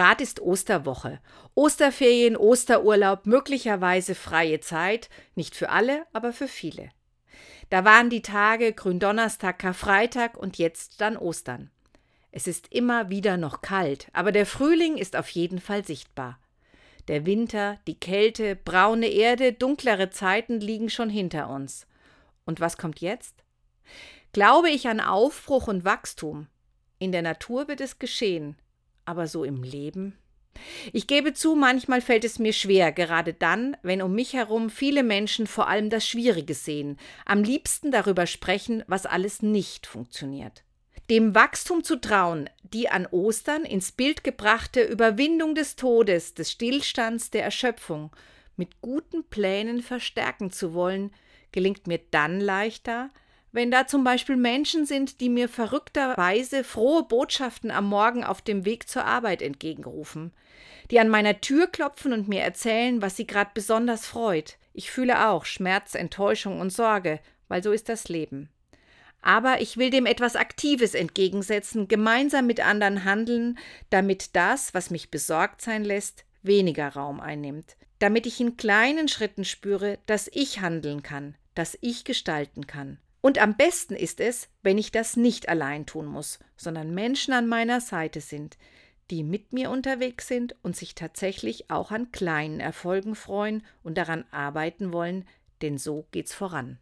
Grad ist Osterwoche. Osterferien, Osterurlaub, möglicherweise freie Zeit, nicht für alle, aber für viele. Da waren die Tage Gründonnerstag, Karfreitag und jetzt dann Ostern. Es ist immer wieder noch kalt, aber der Frühling ist auf jeden Fall sichtbar. Der Winter, die Kälte, braune Erde, dunklere Zeiten liegen schon hinter uns. Und was kommt jetzt? Glaube ich an Aufbruch und Wachstum. In der Natur wird es geschehen, aber so im Leben? Ich gebe zu, manchmal fällt es mir schwer, gerade dann, wenn um mich herum viele Menschen vor allem das Schwierige sehen, am liebsten darüber sprechen, was alles nicht funktioniert. Dem Wachstum zu trauen, die an Ostern ins Bild gebrachte Überwindung des Todes, des Stillstands, der Erschöpfung, mit guten Plänen verstärken zu wollen, gelingt mir dann leichter, wenn da zum Beispiel Menschen sind, die mir verrückterweise frohe Botschaften am Morgen auf dem Weg zur Arbeit entgegenrufen, die an meiner Tür klopfen und mir erzählen, was sie gerade besonders freut. Ich fühle auch Schmerz, Enttäuschung und Sorge, weil so ist das Leben. Aber ich will dem etwas Aktives entgegensetzen, gemeinsam mit anderen handeln, damit das, was mich besorgt sein lässt, weniger Raum einnimmt, damit ich in kleinen Schritten spüre, dass ich handeln kann, dass ich gestalten kann. Und am besten ist es, wenn ich das nicht allein tun muss, sondern Menschen an meiner Seite sind, die mit mir unterwegs sind und sich tatsächlich auch an kleinen Erfolgen freuen und daran arbeiten wollen, denn so geht's voran.